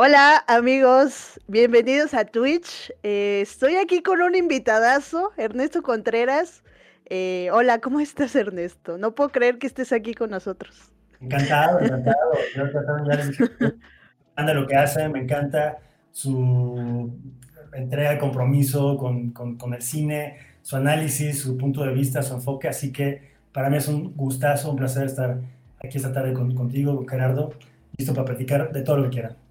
Hola amigos, bienvenidos a Twitch. Eh, estoy aquí con un invitadazo, Ernesto Contreras. Eh, hola, ¿cómo estás Ernesto? No puedo creer que estés aquí con nosotros. Encantado, encantado. Yo me encanta lo que hace, me encanta su entrega de compromiso con, con, el cine, su análisis, su punto de vista, su enfoque. Así que para mí es un gustazo, un placer estar aquí esta tarde contigo, con Gerardo, listo para platicar de todo lo que quieran.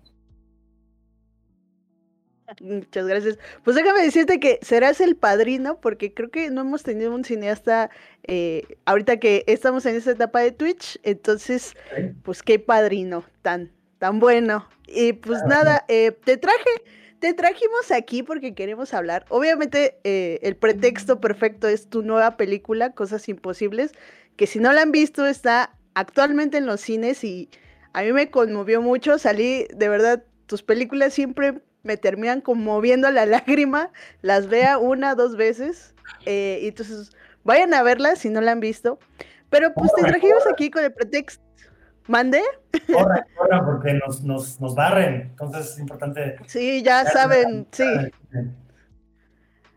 Muchas gracias. Pues déjame decirte que serás el padrino, porque creo que no hemos tenido un cineasta eh, ahorita que estamos en esta etapa de Twitch, entonces, pues qué padrino tan, tan bueno. Y pues nada, eh, te traje, te trajimos aquí porque queremos hablar. Obviamente, eh, el pretexto perfecto es tu nueva película, Cosas Imposibles, que si no la han visto está actualmente en los cines y a mí me conmovió mucho. Salí, de verdad, tus películas siempre me terminan conmoviendo la lágrima, las vea una, dos veces. Eh, y entonces, vayan a verla si no la han visto. Pero pues te trajimos aquí con el pretexto. ¿Mande? Corran, porque nos, nos, nos, barren. Entonces es importante. Sí, ya saben, sí.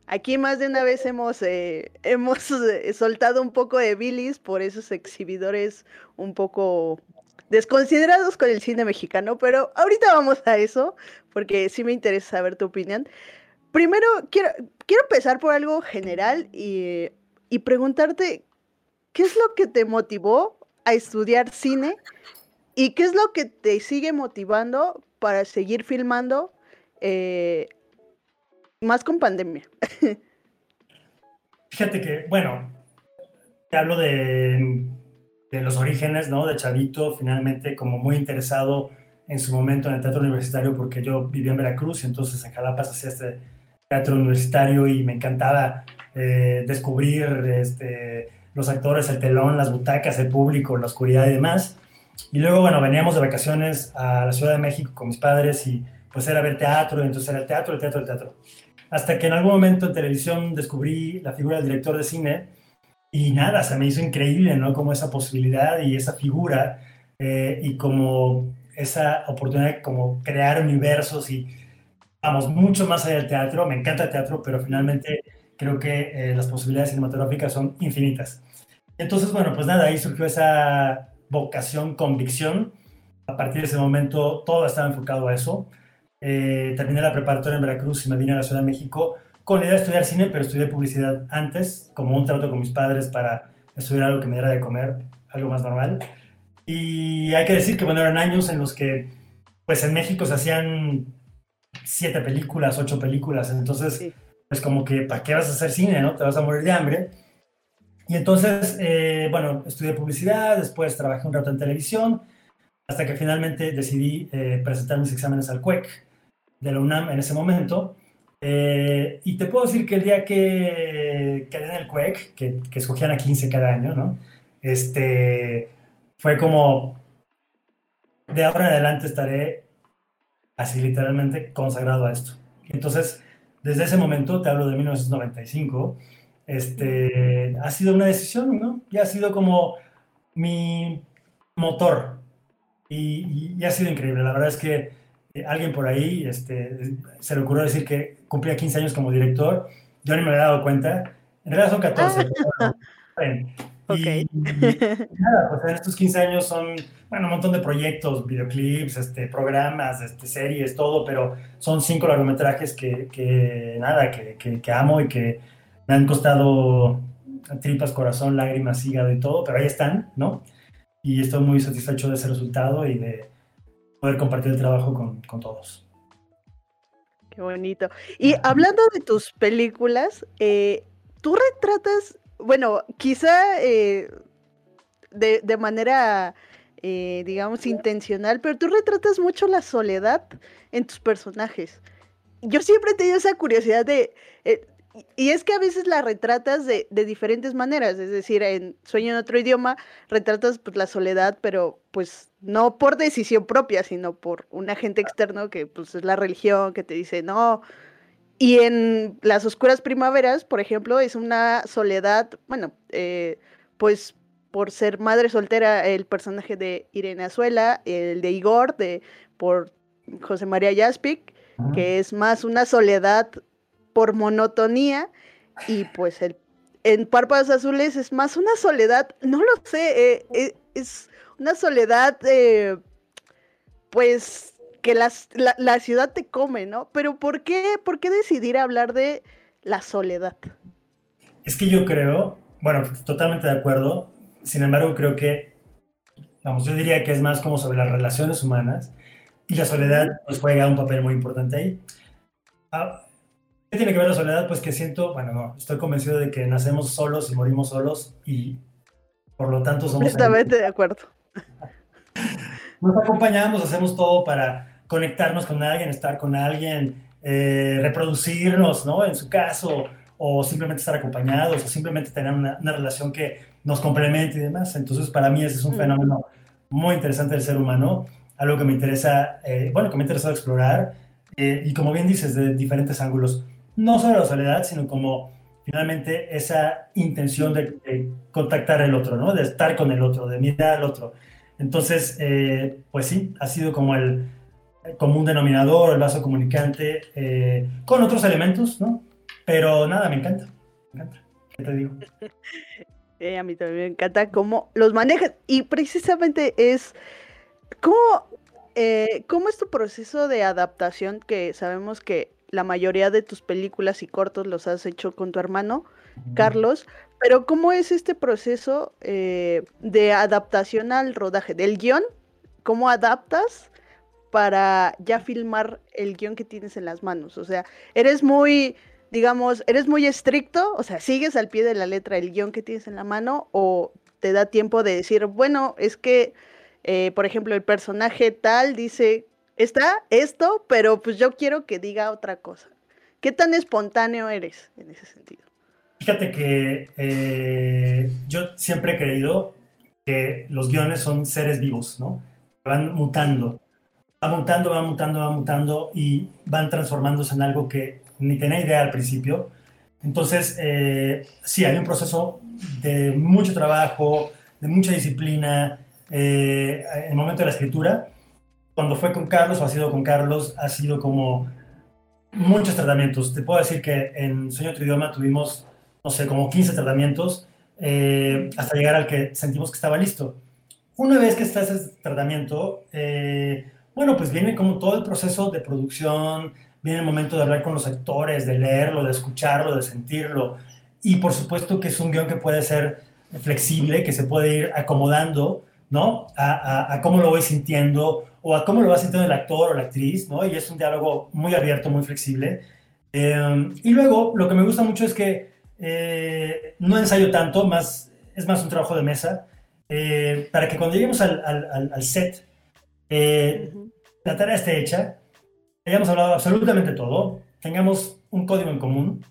Aquí más de una vez hemos, eh, hemos eh, soltado un poco de bilis por esos exhibidores un poco desconsiderados con el cine mexicano, pero ahorita vamos a eso, porque sí me interesa saber tu opinión. Primero, quiero, quiero empezar por algo general y, y preguntarte, ¿qué es lo que te motivó a estudiar cine y qué es lo que te sigue motivando para seguir filmando eh, más con pandemia? Fíjate que, bueno, te hablo de de los orígenes, ¿no? De Chavito, finalmente como muy interesado en su momento en el teatro universitario, porque yo vivía en Veracruz y entonces en Jalapa hacía este teatro universitario y me encantaba eh, descubrir este, los actores, el telón, las butacas, el público, la oscuridad y demás. Y luego, bueno, veníamos de vacaciones a la Ciudad de México con mis padres y pues era ver teatro, y entonces era el teatro, el teatro, el teatro. Hasta que en algún momento en televisión descubrí la figura del director de cine y nada, se me hizo increíble, ¿no? Como esa posibilidad y esa figura eh, y como esa oportunidad de como crear universos y vamos mucho más allá del teatro. Me encanta el teatro, pero finalmente creo que eh, las posibilidades cinematográficas son infinitas. Entonces, bueno, pues nada, ahí surgió esa vocación, convicción. A partir de ese momento todo estaba enfocado a eso. Eh, terminé la preparatoria en Veracruz y me vine a la Ciudad de México con la idea de estudiar cine, pero estudié publicidad antes, como un trato con mis padres para estudiar algo que me diera de comer, algo más normal. Y hay que decir que, bueno, eran años en los que, pues en México se hacían siete películas, ocho películas, entonces, pues como que, ¿para qué vas a hacer cine, no? Te vas a morir de hambre. Y entonces, eh, bueno, estudié publicidad, después trabajé un rato en televisión, hasta que finalmente decidí eh, presentar mis exámenes al CUEC de la UNAM en ese momento. Eh, y te puedo decir que el día que quedé en el CUEC, que, que, escogían a 15 cada año, ¿no? Este, fue como, de ahora en adelante estaré así literalmente consagrado a esto. Entonces, desde ese momento, te hablo de 1995, este, ha sido una decisión, ¿no? Y ha sido como mi motor. Y, y ha sido increíble. La verdad es que eh, alguien por ahí este, se le ocurrió decir que cumplía 15 años como director. Yo ni me había dado cuenta. En realidad son 14. Ah. y, nada, pues en estos 15 años son, bueno, un montón de proyectos, videoclips, este, programas, este, series, todo, pero son cinco largometrajes que, que nada, que, que, amo y que me han costado tripas, corazón, lágrimas, hígado y todo, pero ahí están, ¿no? Y estoy muy satisfecho de ese resultado y de, poder compartir el trabajo con, con todos. Qué bonito. Y hablando de tus películas, eh, tú retratas, bueno, quizá eh, de, de, manera, eh, digamos, intencional, pero tú retratas mucho la soledad en tus personajes. Yo siempre he tenido esa curiosidad de, y es que a veces la retratas de, diferentes maneras, es decir, en Sueño en otro idioma retratas pues, la soledad, pero pues no por decisión propia, sino por un agente externo que pues es la religión que te dice no. Y en Las Oscuras Primaveras, por ejemplo, es una soledad, bueno, eh, pues por ser madre soltera, el personaje de Irene Azuela, el de Igor, de por José María Jaspic, que es más una soledad por monotonía, y pues el, en Párpados Azules es más una soledad, no lo sé, eh, eh, es una soledad, eh, pues que la, la, ciudad te come, ¿no? Pero ¿por qué, ¿por qué decidir hablar de la soledad? Es que yo creo, bueno, totalmente de acuerdo, sin embargo creo que, vamos, yo diría que es más como sobre las relaciones humanas y la soledad pues juega un papel muy importante ahí. Ah, ¿Qué tiene que ver la soledad? Pues que siento, bueno, no, estoy convencido de que nacemos solos y morimos solos y por lo tanto somos... Completamente de acuerdo. Nos acompañamos, hacemos todo para conectarnos con alguien, estar con alguien, eh, reproducirnos, ¿no? En su caso, o simplemente estar acompañados, o simplemente tener una, relación que nos complemente y demás. Entonces, para mí ese es un mm. fenómeno muy interesante del ser humano, algo que me interesa, eh, bueno, que me ha interesado explorar, eh, y como bien dices, de diferentes ángulos no solo la soledad, sino como finalmente esa intención de, contactar al otro, ¿no? De estar con el otro, de mirar al otro. Entonces, eh, pues sí, ha sido como el común denominador, el vaso comunicante, eh, con otros elementos, ¿no? Pero nada, me encanta, me encanta. ¿Qué te digo? Eh, a mí también me encanta cómo los manejas y precisamente es cómo, cómo es tu proceso de adaptación que sabemos que la mayoría de tus películas y cortos los has hecho con tu hermano, Carlos, pero ¿cómo es este proceso eh, de adaptación al rodaje del guion? ¿Cómo adaptas para ya filmar el guion que tienes en las manos? O sea, eres muy, digamos, eres muy estricto, o sea, sigues al pie de la letra el guion que tienes en la mano o te da tiempo de decir, bueno, es que, eh, por ejemplo, el personaje tal dice está esto, pero pues yo quiero que diga otra cosa. ¿Qué tan espontáneo eres en ese sentido? Fíjate que eh, yo siempre he creído que los guiones son seres vivos, ¿no? Van mutando, van mutando, van mutando, van mutando y van transformándose en algo que ni tenía idea al principio. Entonces, eh, sí, hay un proceso de mucho trabajo, de mucha disciplina eh, en el momento de la escritura, cuando fue con Carlos o ha sido con Carlos, ha sido como muchos tratamientos. Te puedo decir que en Sueño Otro Idioma tuvimos, no sé, como 15 tratamientos eh, hasta llegar al que sentimos que estaba listo. Una vez que está ese tratamiento, eh, bueno, pues viene como todo el proceso de producción, viene el momento de hablar con los actores, de leerlo, de escucharlo, de sentirlo. Y por supuesto que es un guion que puede ser flexible, que se puede ir acomodando, ¿no? A, a cómo lo voy sintiendo o a cómo lo va sintiendo el actor o la actriz, ¿no? Y es un diálogo muy abierto, muy flexible. Em, y luego, lo que me gusta mucho es que eh, no ensayo tanto, más, es más un trabajo de mesa, eh, para que cuando lleguemos al, al, set, eh, la tarea esté hecha, hayamos hablado absolutamente todo, tengamos un código en común,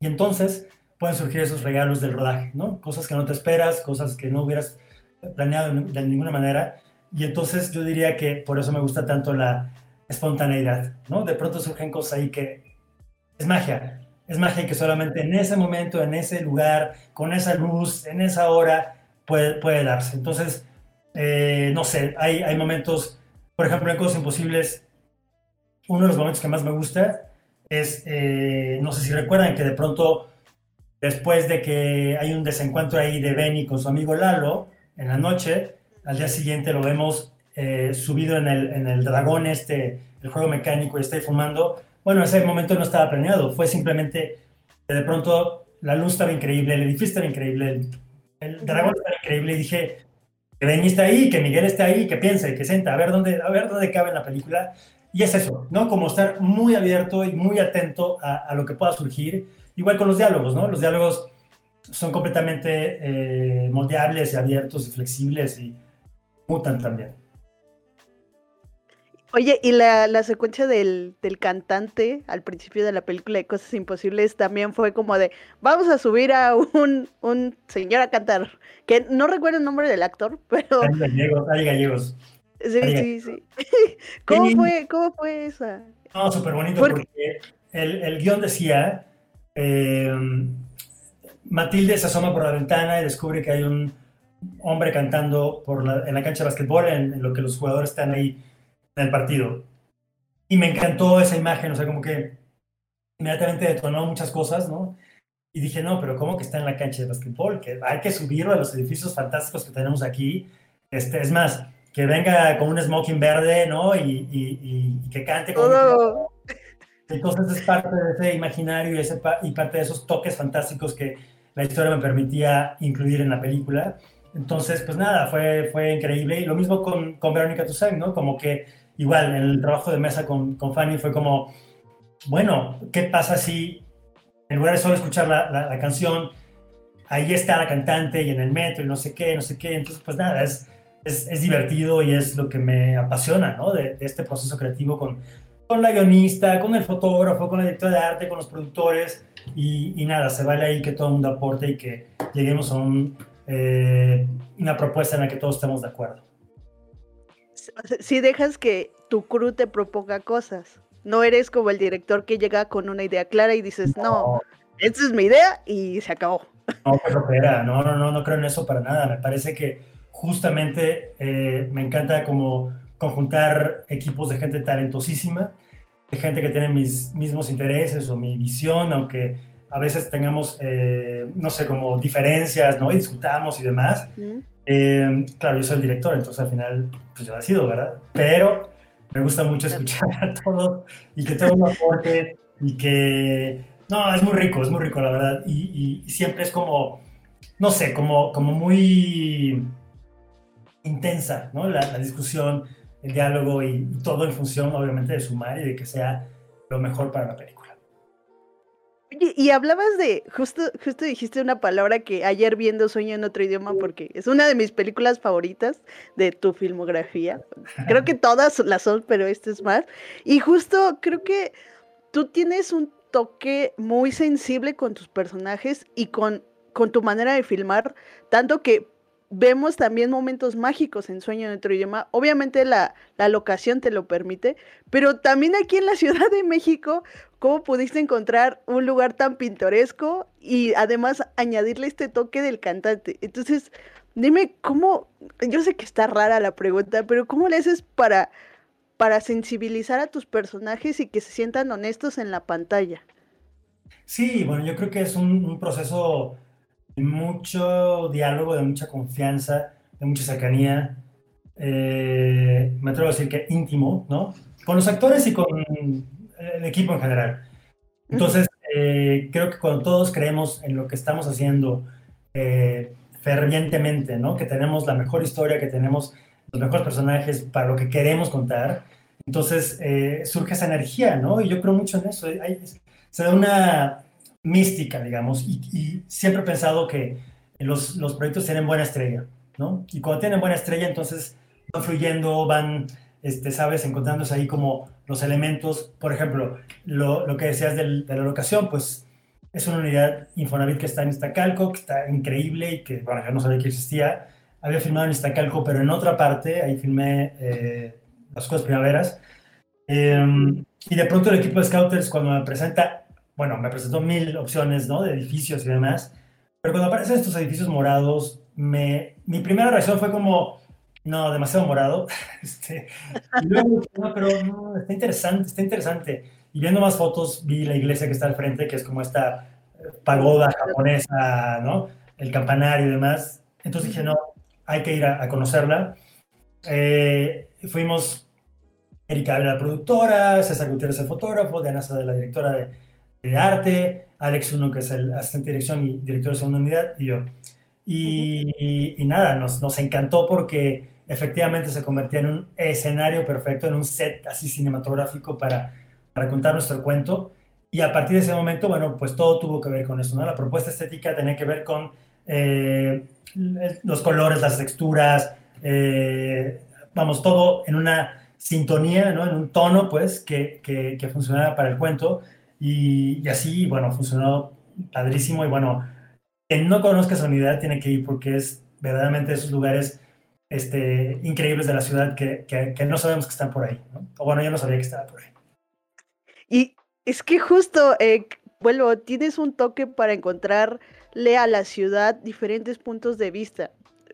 y entonces pueden surgir esos regalos del rodaje, ¿no? Cosas que no te esperas, cosas que no hubieras planeado de ninguna manera, y entonces yo diría que por eso me gusta tanto la espontaneidad, ¿no? De pronto surgen cosas ahí que es magia, es magia que solamente en ese momento, en ese lugar, con esa luz, en esa hora, puede, puede darse. Entonces, eh, no sé, hay, hay momentos, por ejemplo, en Cosas Imposibles, uno de los momentos que más me gusta es, eh, no sé si recuerdan que de pronto, después de que hay un desencuentro ahí de Benny con su amigo Lalo, en la noche, al día siguiente lo vemos eh, subido en el, en el, dragón este, el juego mecánico y está fumando. Bueno, ese momento no estaba planeado, fue simplemente de pronto la luz estaba increíble, el edificio estaba increíble, el, dragón estaba increíble y dije que Benny está ahí, que Miguel está ahí, que piense, que sienta, a ver dónde, a ver dónde cabe en la película. Y es eso, ¿no? Como estar muy abierto y muy atento a, a lo que pueda surgir. Igual con los diálogos, ¿no? Los diálogos son completamente eh, moldeables y abiertos y flexibles y mutan también. Oye, y la, secuencia del, cantante al principio de la película de Cosas Imposibles también fue como de, vamos a subir a un, señor a cantar, que no recuerdo el nombre del actor, pero... Hay gallegos, hay gallegos. Sí, sí, sí. ¿Cómo, fue, ¿Cómo fue esa? No, súper bonito porque, el, el, guion decía, eh, Matilde se asoma por la ventana y descubre que hay un hombre cantando por en la cancha de básquetbol, en, lo que los jugadores están ahí en el partido. y me encantó esa imagen, o sea, como que inmediatamente detonó muchas cosas, ¿no? Y dije, no, pero ¿cómo que está en la cancha de básquetbol? Que hay que subirlo a los edificios fantásticos que tenemos aquí. Este, es más, que venga con un smoking verde, ¿no? Y, y, que cante con... Entonces es parte de ese imaginario y, ese, y parte de esos toques fantásticos que la historia me permitía incluir en la película. Entonces, pues nada, fue, fue increíble. Y lo mismo con, con Verónica Toussaint, ¿no? Como que igual el trabajo de mesa con, con Fanny fue como, bueno, ¿qué pasa si en lugar de solo escuchar la, la, canción, ahí está la cantante y en el metro y no sé qué, no sé qué? Entonces, pues nada, es, es, es divertido y es lo que me apasiona, ¿no? De, de, este proceso creativo con, con la guionista, con el fotógrafo, con la directora de arte, con los productores y, y nada, se vale ahí que todo el mundo aporte y que lleguemos a un, eh, una propuesta en la que todos estemos de acuerdo. Si dejas que tu crew te proponga cosas. No eres como el director que llega con una idea clara y dices, no, esta es mi idea y se acabó. No, pero espera, no, no, no, no creo en eso para nada. Me parece que justamente eh, me encanta como conjuntar equipos de gente talentosísima, de gente que tiene mis mismos intereses o mi visión, aunque a veces tengamos, eh, no sé, como diferencias, ¿no? Y discutamos y demás. Eh, claro, yo soy el director, entonces al final, pues yo decido, ¿verdad? Pero me gusta mucho escuchar a todos y que todo un aporte y que, no, es muy rico, es muy rico, la verdad. Y, siempre es como, no sé, como, como muy intensa, ¿no? La, discusión, el diálogo y, todo en función, obviamente, de sumar y de que sea lo mejor para la película. Y hablabas de, justo, justo dijiste una palabra que ayer viendo Sueño en otro idioma, porque es una de mis películas favoritas de tu filmografía. Creo que todas las son, pero esta es más. Y justo creo que tú tienes un toque muy sensible con tus personajes y con, con tu manera de filmar, tanto que vemos también momentos mágicos en Sueño en otro idioma. Obviamente la, la, locación te lo permite, pero también aquí en la Ciudad de México, ¿cómo pudiste encontrar un lugar tan pintoresco y además añadirle este toque del cantante? Entonces, dime cómo, yo sé que está rara la pregunta, pero ¿cómo le haces para, para sensibilizar a tus personajes y que se sientan honestos en la pantalla? Sí, bueno, yo creo que es un, un proceso mucho diálogo, de mucha confianza, de mucha cercanía. Eh, me atrevo a decir que íntimo, ¿no? Con los actores y con el equipo en general. Entonces, eh, creo que cuando todos creemos en lo que estamos haciendo eh, fervientemente, ¿no? Que tenemos la mejor historia, que tenemos los mejores personajes para lo que queremos contar, entonces surge esa energía, ¿no? Y yo creo mucho en eso. se da una mística, digamos, y, siempre he pensado que los, proyectos tienen buena estrella, ¿no? Y cuando tienen buena estrella, entonces van fluyendo, van, este, sabes, encontrándose ahí como los elementos, por ejemplo, lo, lo que decías de la locación, pues es una unidad Infonavit que está en Iztacalco, que está increíble y que, bueno, yo no sabía que existía. Había filmado en Iztacalco, pero en otra parte, ahí filmé eh, las cosas primaveras. Em, y de pronto el equipo de Scouters, cuando me presenta bueno, me presentó mil opciones, ¿no? De edificios y demás. Pero cuando aparecen estos edificios morados, me, mi primera reacción fue como, no, demasiado morado. Este, y luego, no, pero no, está interesante, está interesante. Y viendo más fotos, vi la iglesia que está al frente, que es como esta eh, pagoda japonesa, ¿no? El campanario y demás. Entonces dije, no, hay que ir a, conocerla. Eh, fuimos Erika la productora, César Gutiérrez el fotógrafo, Diana Sada la directora de, de arte, Alex Uno, que es el asistente de dirección y director de segunda unidad, y yo. Y, nada, nos, nos, encantó porque efectivamente se convertía en un escenario perfecto, en un set así cinematográfico para, para contar nuestro cuento. Y a partir de ese momento, bueno, pues todo tuvo que ver con eso, ¿no? La propuesta estética tenía que ver con eh, los colores, las texturas, eh, vamos, todo en una sintonía, ¿no? En un tono, pues, que, que, que funcionara para el cuento y, así, bueno, funcionó padrísimo. Y bueno, quien no conozca esa unidad tiene que ir porque es verdaderamente esos lugares este, increíbles de la ciudad que, que, no sabemos que están por ahí. O bueno, yo no sabía que estaba por ahí. Y es que justo, eh, tienes un toque para encontrarle a la ciudad diferentes puntos de vista.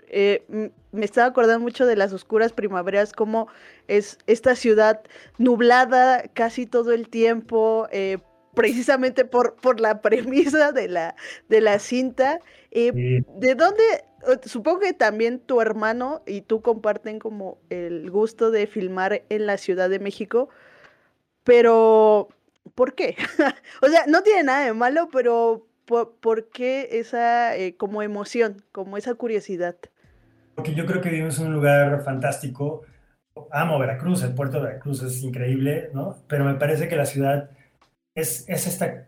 Eh, me estaba acordando mucho de las oscuras primaveras, como es esta ciudad nublada casi todo el tiempo, eh, precisamente por, por la premisa de la, de la cinta. Eh, ¿De dónde? Supongo que también tu hermano y tú comparten como el gusto de filmar en la Ciudad de México, pero ¿por qué? o sea, no tiene nada de malo, pero ¿por, qué esa eh, como emoción, como esa curiosidad? Porque yo creo que vivimos en un lugar fantástico. Amo Veracruz, el puerto de Veracruz es increíble, ¿no? Pero me parece que la ciudad es, es esta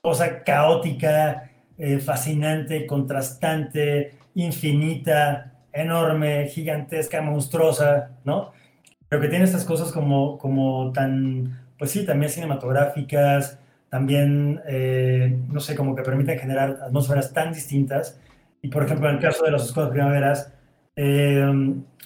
cosa caótica, eh, fascinante, contrastante, infinita, enorme, gigantesca, monstruosa, ¿no? Pero que tiene estas cosas como, como tan, pues sí, también cinematográficas, también, eh, no sé, como que permiten generar atmósferas tan distintas. Y por ejemplo, en el caso de las escuelas primaveras, eh,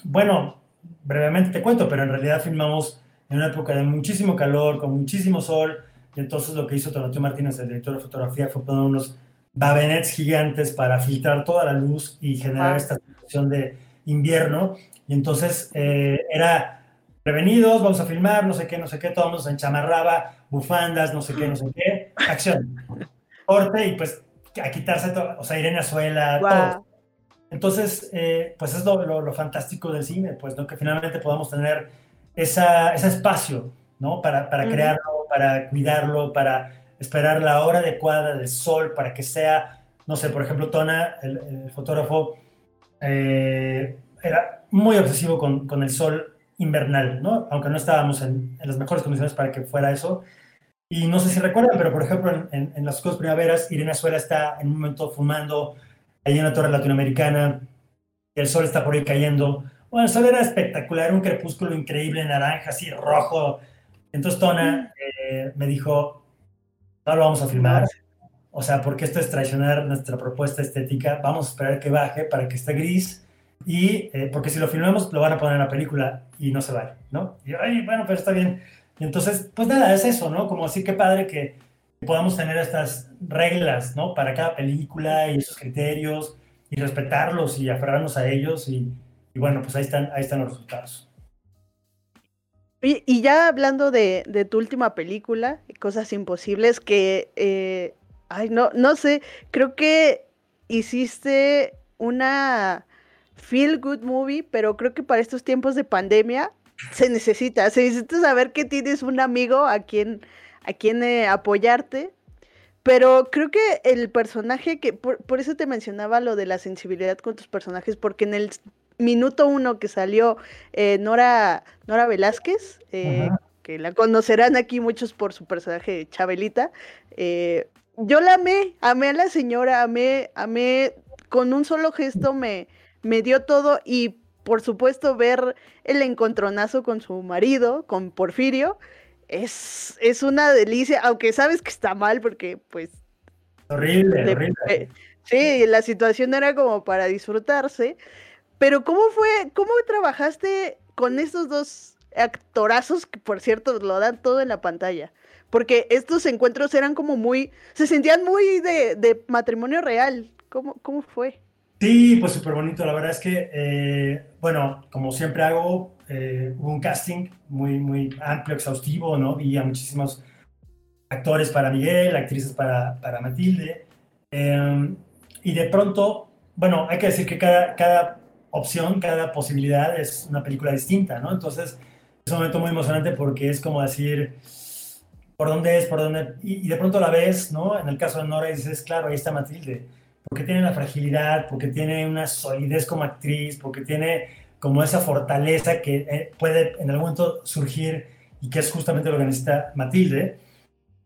bueno, brevemente te cuento, pero en realidad filmamos en una época de muchísimo calor, con muchísimo sol, y entonces lo que hizo Tonatio Martínez, el director de fotografía, fue poner unos babenets gigantes para filtrar toda la luz y generar esta situación de invierno. Y entonces eh, era prevenidos, vamos a filmar, no sé qué, no sé qué, todo el mundo se enchamarraba, bufandas, no sé qué, no sé qué, acción. Corte y pues a quitarse todo, o sea, Irene Azuela, todo. Entonces, eh, pues es lo, lo, fantástico del cine, pues, ¿no? Que finalmente podamos tener esa, ese espacio, ¿no? Para, para crearlo, para cuidarlo, para esperar la hora adecuada del sol, para que sea, no sé, por ejemplo, Tona, el, fotógrafo, eh, era muy obsesivo con, con, el sol invernal, ¿no? Aunque no estábamos en, en, las mejores condiciones para que fuera eso. Y no sé si recuerdan, pero por ejemplo, en, en las cosas primaveras, Irene Azuela está en un momento fumando ahí en la torre latinoamericana, el sol está por ahí cayendo, bueno, el sol era espectacular, un crepúsculo increíble, naranja, así rojo. Entonces Tona eh, me dijo, no lo vamos a filmar, o sea, porque esto es traicionar nuestra propuesta estética, vamos a esperar que baje para que esté gris, y eh, porque si lo filmamos lo van a poner en la película y no se vale, ¿no? Y ay, bueno, pero está bien. Y entonces, pues nada, es eso, ¿no? Como así que padre que podamos tener estas reglas, ¿no? Para cada película y esos criterios y respetarlos y aferrarnos a ellos y, y bueno, pues ahí están, ahí están los resultados. Y, ya hablando de, tu última película, Cosas Imposibles, que, eh, ay, no, no sé, creo que hiciste una feel good movie, pero creo que para estos tiempos de pandemia se necesita, se necesita saber que tienes un amigo a quien, a quien eh, apoyarte. Pero creo que el personaje que, por, por, eso te mencionaba lo de la sensibilidad con tus personajes, porque en el minuto uno que salió eh, Nora, Nora Velázquez, eh, que la conocerán aquí muchos por su personaje Chabelita. Eh, yo la amé, amé a la señora, amé, amé, con un solo gesto me, me dio todo y por supuesto ver el encontronazo con su marido, con Porfirio, es, es una delicia, aunque sabes que está mal porque pues... Horrible, horrible. sí, la situación era como para disfrutarse, pero ¿cómo fue, cómo trabajaste con estos dos actorazos que por cierto lo dan todo en la pantalla? Porque estos encuentros eran como muy, se sentían muy de, matrimonio real. ¿Cómo, ¿Cómo fue? Sí, pues súper bonito. La verdad es que, eh, bueno, como siempre hago, eh, hubo un casting muy, muy amplio, exhaustivo, ¿no? Vi a muchísimos actores para Miguel, actrices para, para Matilde. Em, y de pronto, bueno, hay que decir que cada, cada opción, cada posibilidad es una película distinta, ¿no? Entonces, es un momento muy emocionante porque es como decir, ¿por dónde es? ¿Por dónde? Y, de pronto la ves, ¿no? En el caso de Nora dices, claro, ahí está Matilde, porque tiene la fragilidad, porque tiene una solidez como actriz, porque tiene como esa fortaleza que eh, puede en algún momento surgir y que es justamente lo que necesita Matilde.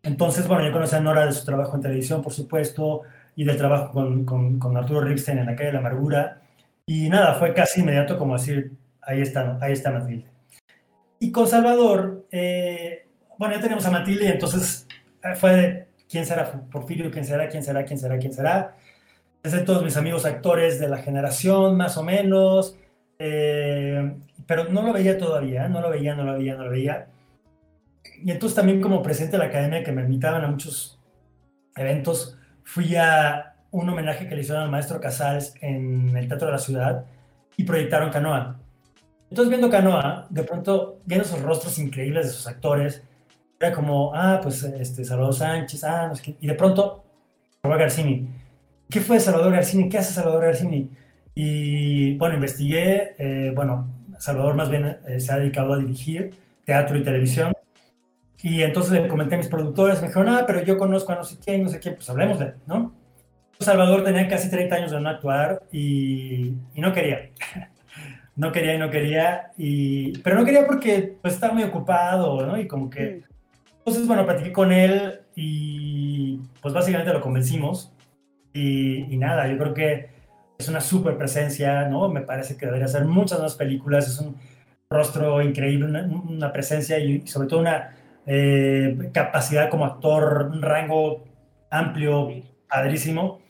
Entonces, bueno, yo conocí a Nora de su trabajo en televisión, por supuesto, y del trabajo con, con, con Arturo Ripstein en la calle de la amargura. Y nada, fue casi inmediato como decir, ahí está, ahí está Matilde. Y con Salvador, eh, bueno, ya tenemos a Matilde entonces eh, fue de, ¿quién será Porfirio? ¿Quién será? ¿Quién será? ¿Quién será? ¿Quién será? Es de todos mis amigos actores de la generación, más o menos, eh, pero no lo veía todavía, no lo veía, no lo veía, no lo veía. Y entonces también como presidente de la academia que me invitaban a muchos eventos, fui a un homenaje que le hicieron al maestro Casals en el Teatro de la Ciudad y proyectaron Canoa. Entonces, viendo Canoa, de pronto, viendo esos rostros increíbles de sus actores, era como, ah, pues este, Salvador Sánchez, ah, no sé qué. Y de pronto, Salvador Garcini. ¿Qué fue Salvador Garcini? ¿Qué hace Salvador Garcini? Y bueno, investigué, eh, bueno, Salvador más bien eh, se ha dedicado a dirigir teatro y televisión. Y entonces le comenté a mis productores, me dijeron, ah, pero yo conozco a no sé quién, no sé quién, pues hablemos de, ¿no? Salvador tenía casi 30 años de no actuar y, y no quería. no quería y no quería, y, pero no quería porque pues, estaba muy ocupado, ¿no? Y como que... Entonces, bueno, platiqué con él y pues básicamente lo convencimos. Y, y nada, yo creo que es una súper presencia, ¿no? Me parece que debería hacer muchas más películas, es un rostro increíble, una, una presencia y sobre todo una eh, capacidad como actor, un rango amplio, padrísimo.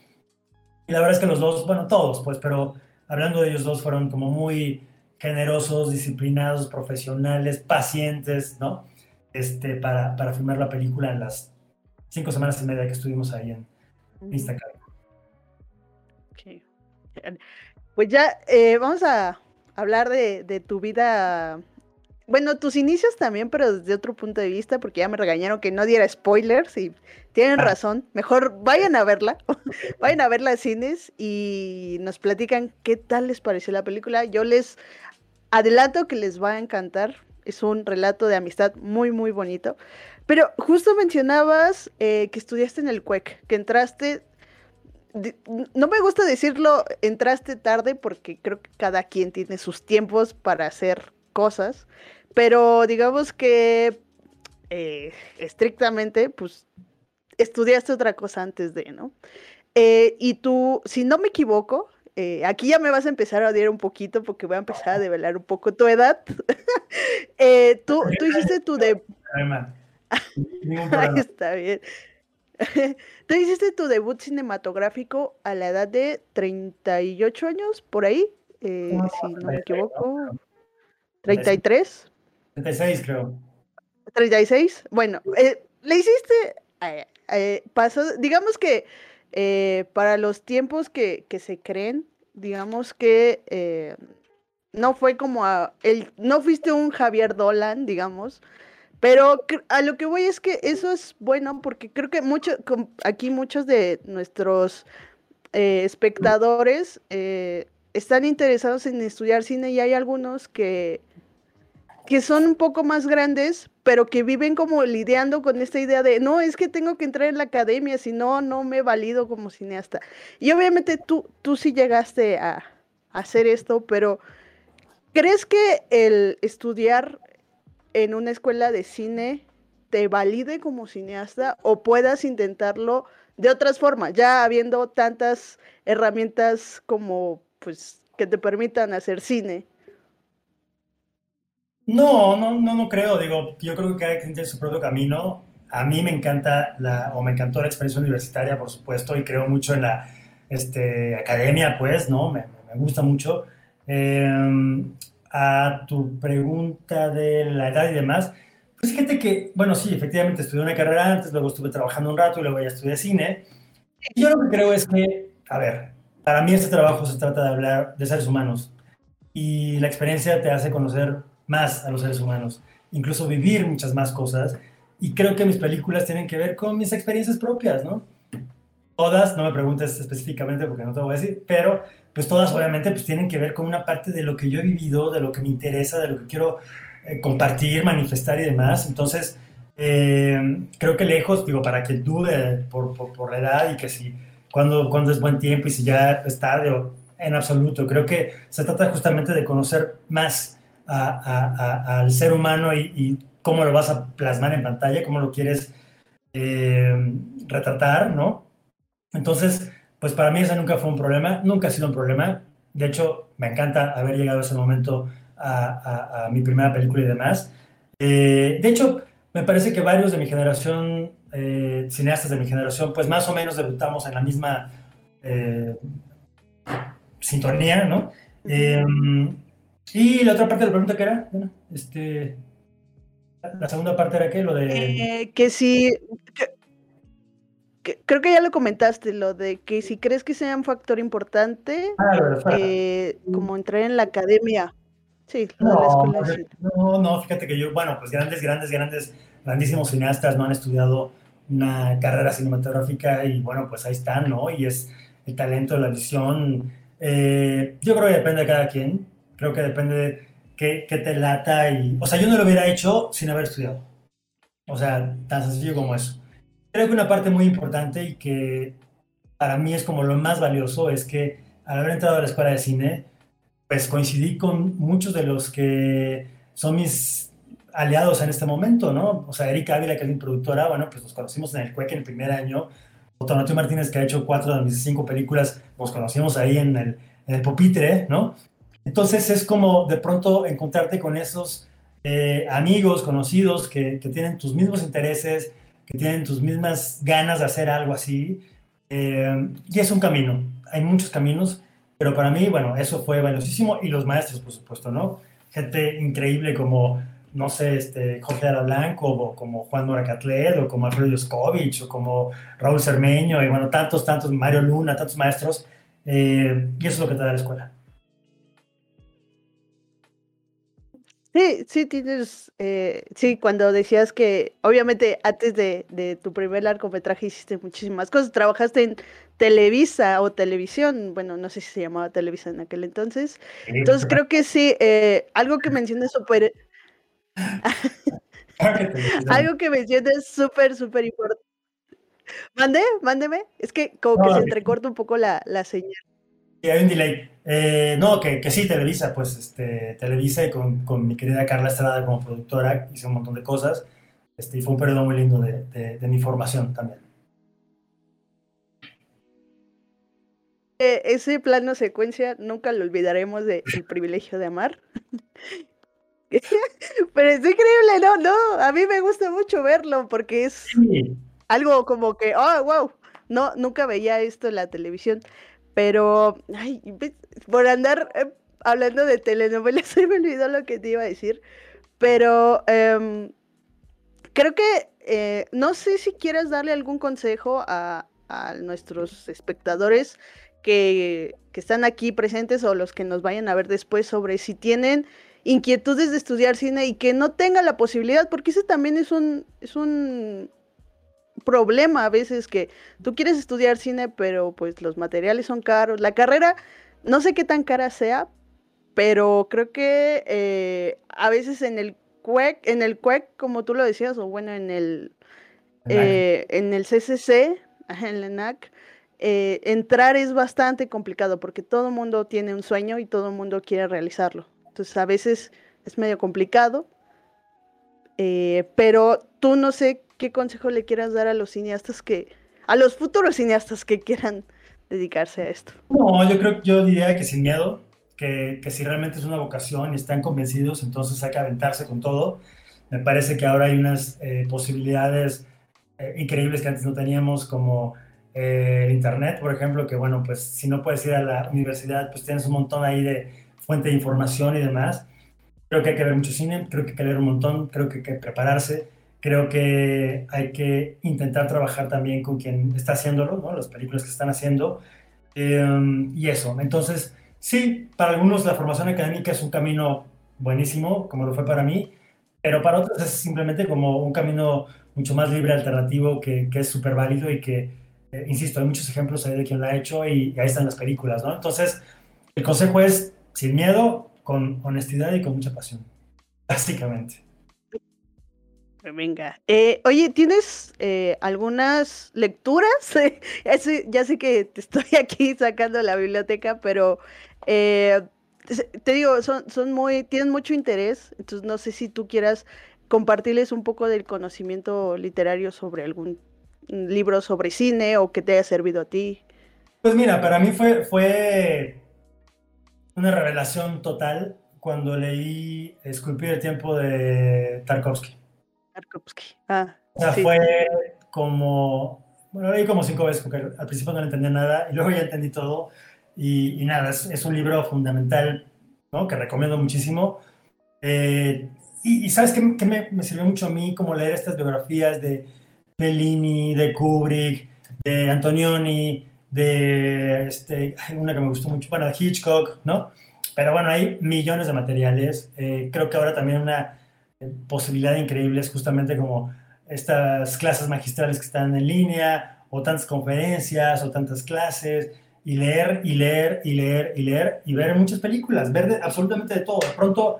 Y la verdad es que los dos, bueno, todos, pues, pero hablando de ellos dos, fueron como muy generosos, disciplinados, profesionales, pacientes, ¿no? Este, para, para filmar la película en las cinco semanas y media que estuvimos ahí en Instagram. Pues ya eh, vamos a hablar de, de tu vida bueno, tus inicios también, pero desde otro punto de vista, porque ya me regañaron que no diera spoilers y tienen ah. razón. Mejor vayan a verla, vayan a verla a cines y nos platican qué tal les pareció la película. Yo les adelanto que les va a encantar. Es un relato de amistad muy, muy bonito. Pero justo mencionabas eh, que estudiaste en el CUEC, que entraste no me gusta decirlo, entraste tarde porque creo que cada quien tiene sus tiempos para hacer cosas, pero digamos que eh, estrictamente, pues estudiaste otra cosa antes de, ¿no? Eh, y tú, si no me equivoco, eh, aquí ya me vas a empezar a odiar un poquito porque voy a empezar a develar un poco tu edad. tú, tú hiciste tu debut. Ahí está bien. tú hiciste tu debut cinematográfico a la edad de 38 años, por ahí, si no me equivoco. 33. 36 creo. 36. Bueno, eh, le hiciste, eh, eh, pasó, digamos que para los tiempos que, se creen, digamos que no fue como a, el, no fuiste un Javier Dolan, digamos, pero a lo que voy es que eso es bueno porque creo que mucho, aquí muchos de nuestros espectadores están interesados en estudiar cine y hay algunos que que son un poco más grandes, pero que viven como lidiando con esta idea de, no, es que tengo que entrar en la academia, si no, no me valido como cineasta. Y obviamente tú, tú sí llegaste a, hacer esto, pero ¿crees que el estudiar en una escuela de cine te valide como cineasta o puedas intentarlo de otras formas, ya habiendo tantas herramientas como, pues, que te permitan hacer cine? No, no, no, no creo. Digo, yo creo que cada quien tiene su propio camino. A mí me encanta la, o me encantó la experiencia universitaria, por supuesto, y creo mucho en la este, academia, pues, ¿no? Me, me gusta mucho. Em, a tu pregunta de la edad y demás, pues fíjate que, bueno, sí, efectivamente estudié una carrera antes, luego estuve trabajando un rato y luego ya estudié cine. Yo lo que creo es que, a ver, para mí este trabajo se trata de hablar de seres humanos y la experiencia te hace conocer más a los seres humanos, incluso vivir muchas más cosas. Y creo que mis películas tienen que ver con mis experiencias propias, ¿no? Todas, no me preguntes específicamente porque no te voy a decir, pero pues todas obviamente pues tienen que ver con una parte de lo que yo he vivido, de lo que me interesa, de lo que quiero eh, compartir, manifestar y demás. Entonces, eh, creo que lejos, digo, para que dude por, por, por, la edad y que si cuando, cuando es buen tiempo y si ya es tarde o en absoluto, creo que se trata justamente de conocer más al ser humano y, cómo lo vas a plasmar en pantalla, cómo lo quieres eh, retratar, ¿no? Entonces, pues para mí ese nunca fue un problema, nunca ha sido un problema. De hecho, me encanta haber llegado a ese momento a, mi primera película y demás. Eh, de hecho, me parece que varios de mi generación, eh, cineastas de mi generación, pues más o menos debutamos en la misma sintonía, ¿no? Y la otra parte de la pregunta que era, bueno, este, la segunda parte era qué, lo de... Eh, que si... creo que ya lo comentaste, lo de que si crees que sea un factor importante, eh, como entrar en la academia. Sí, no, no, no, fíjate que yo, bueno, pues grandes, grandes, grandes, grandísimos cineastas no han estudiado una carrera cinematográfica y bueno, pues ahí están, ¿no? Y es el talento, la visión. Eh, yo creo que depende de cada quien, creo que depende de qué, qué te lata y, o sea, yo no lo hubiera hecho sin haber estudiado. O sea, tan sencillo como eso. Creo que una parte muy importante y que para mí es como lo más valioso es que al haber entrado a la escuela de cine, pues coincidí con muchos de los que son mis aliados en este momento, ¿no? O sea, Erika Ávila, que es mi productora, bueno, pues nos conocimos en el CUEC en el primer año. Otro Martínez, que ha hecho cuatro de mis cinco películas, nos conocimos ahí en el, en el pupitre, ¿no? Entonces es como de pronto encontrarte con esos eh, amigos, conocidos que, que, tienen tus mismos intereses, que tienen tus mismas ganas de hacer algo así. Eh, y es un camino, hay muchos caminos, pero para mí, bueno, eso fue valiosísimo y los maestros, por supuesto, ¿no? Gente increíble como, no sé, este, Jorge Ara Blanco, o como Juan Moracatlet, o como Alfredo Yoskovich, o como Raúl Cermeño, y bueno, tantos, tantos, Mario Luna, tantos maestros, eh, y eso es lo que te da la escuela. Sí, sí, tienes, eh, sí, cuando decías que obviamente antes de, de, tu primer largometraje hiciste muchísimas cosas, trabajaste en Televisa o televisión, bueno, no sé si se llamaba Televisa en aquel entonces, entonces creo que sí, eh, algo que mencionas súper, algo que mencionas súper, súper importante. Mande, mándeme, es que como que se entrecorta un poco la, la señal. Sí, hay un delay. Eh, no, que, que, sí, Televisa, pues este, Televisa y con, con, mi querida Carla Estrada como productora hice un montón de cosas este, y fue un periodo muy lindo de, de, mi formación también. Eh, ese plano secuencia nunca lo olvidaremos de El privilegio de amar. Pero es increíble, ¿no? No, a mí me gusta mucho verlo porque es algo como que, oh, wow, no, nunca veía esto en la televisión. Pero, ay, por andar eh, hablando de telenovelas, se me olvidó lo que te iba a decir. Pero em, creo que, eh, no sé si quieres darle algún consejo a, nuestros espectadores que, que, están aquí presentes o los que nos vayan a ver después sobre si tienen inquietudes de estudiar cine y que no tengan la posibilidad, porque ese también es un, es un problema a veces que tú quieres estudiar cine, pero pues los materiales son caros. La carrera, no sé qué tan cara sea, pero creo que eh, a veces en el CUEC, en el CUEC, como tú lo decías, o bueno, en el, eh, en el CCC, en la ENAC, eh, entrar es bastante complicado porque todo el mundo tiene un sueño y todo el mundo quiere realizarlo. Entonces a veces es medio complicado, pero tú no sé qué consejo le quieras dar a los cineastas que, a los futuros cineastas que quieran dedicarse a esto. No, yo creo, yo diría que sin miedo, que, que si realmente es una vocación y están convencidos, entonces hay que aventarse con todo. Me parece que ahora hay unas eh, posibilidades eh, increíbles que antes no teníamos, como eh, el Internet, por ejemplo, que bueno, pues si no puedes ir a la universidad, pues tienes un montón ahí de fuente de información y demás. Creo que hay que ver mucho cine, creo que hay que leer un montón, creo que hay que prepararse Creo que hay que intentar trabajar también con quien está haciéndolo, ¿no? las películas que están haciendo. Em, y eso, entonces, sí, para algunos la formación académica es un camino buenísimo, como lo fue para mí, pero para otros es simplemente como un camino mucho más libre, alternativo, que, que es súper válido y que, eh, insisto, hay muchos ejemplos ahí de quien lo ha hecho y, y, ahí están las películas, ¿no? Entonces, el consejo es sin miedo, con honestidad y con mucha pasión, básicamente. Venga. Eh, oye, ¿tienes eh, algunas lecturas? ya, sé, que te estoy aquí sacando la biblioteca, pero eh, te digo, son, son muy, tienen mucho interés, entonces no sé si tú quieras compartirles un poco del conocimiento literario sobre algún libro sobre cine o que te haya servido a ti. Pues mira, para mí fue, fue una revelación total cuando leí Esculpir el tiempo de Tarkovsky. Ah, o sea, fue como, bueno, leí como cinco veces porque al principio no entendía nada y luego ya entendí todo. Y, nada, es, un libro fundamental, ¿no? Que recomiendo muchísimo. Eh, y, ¿sabes qué, me, me, sirvió mucho a mí como leer estas biografías de Bellini, de Kubrick, de Antonioni, de este, una que me gustó mucho, bueno, de Hitchcock, ¿no? Pero bueno, hay millones de materiales. Eh, creo que ahora también una eh, posibilidad increíble es justamente como estas clases magistrales que están en línea, o tantas conferencias, o tantas clases, y leer, y leer, y leer, y leer, y ver muchas películas, ver absolutamente de todo. De pronto,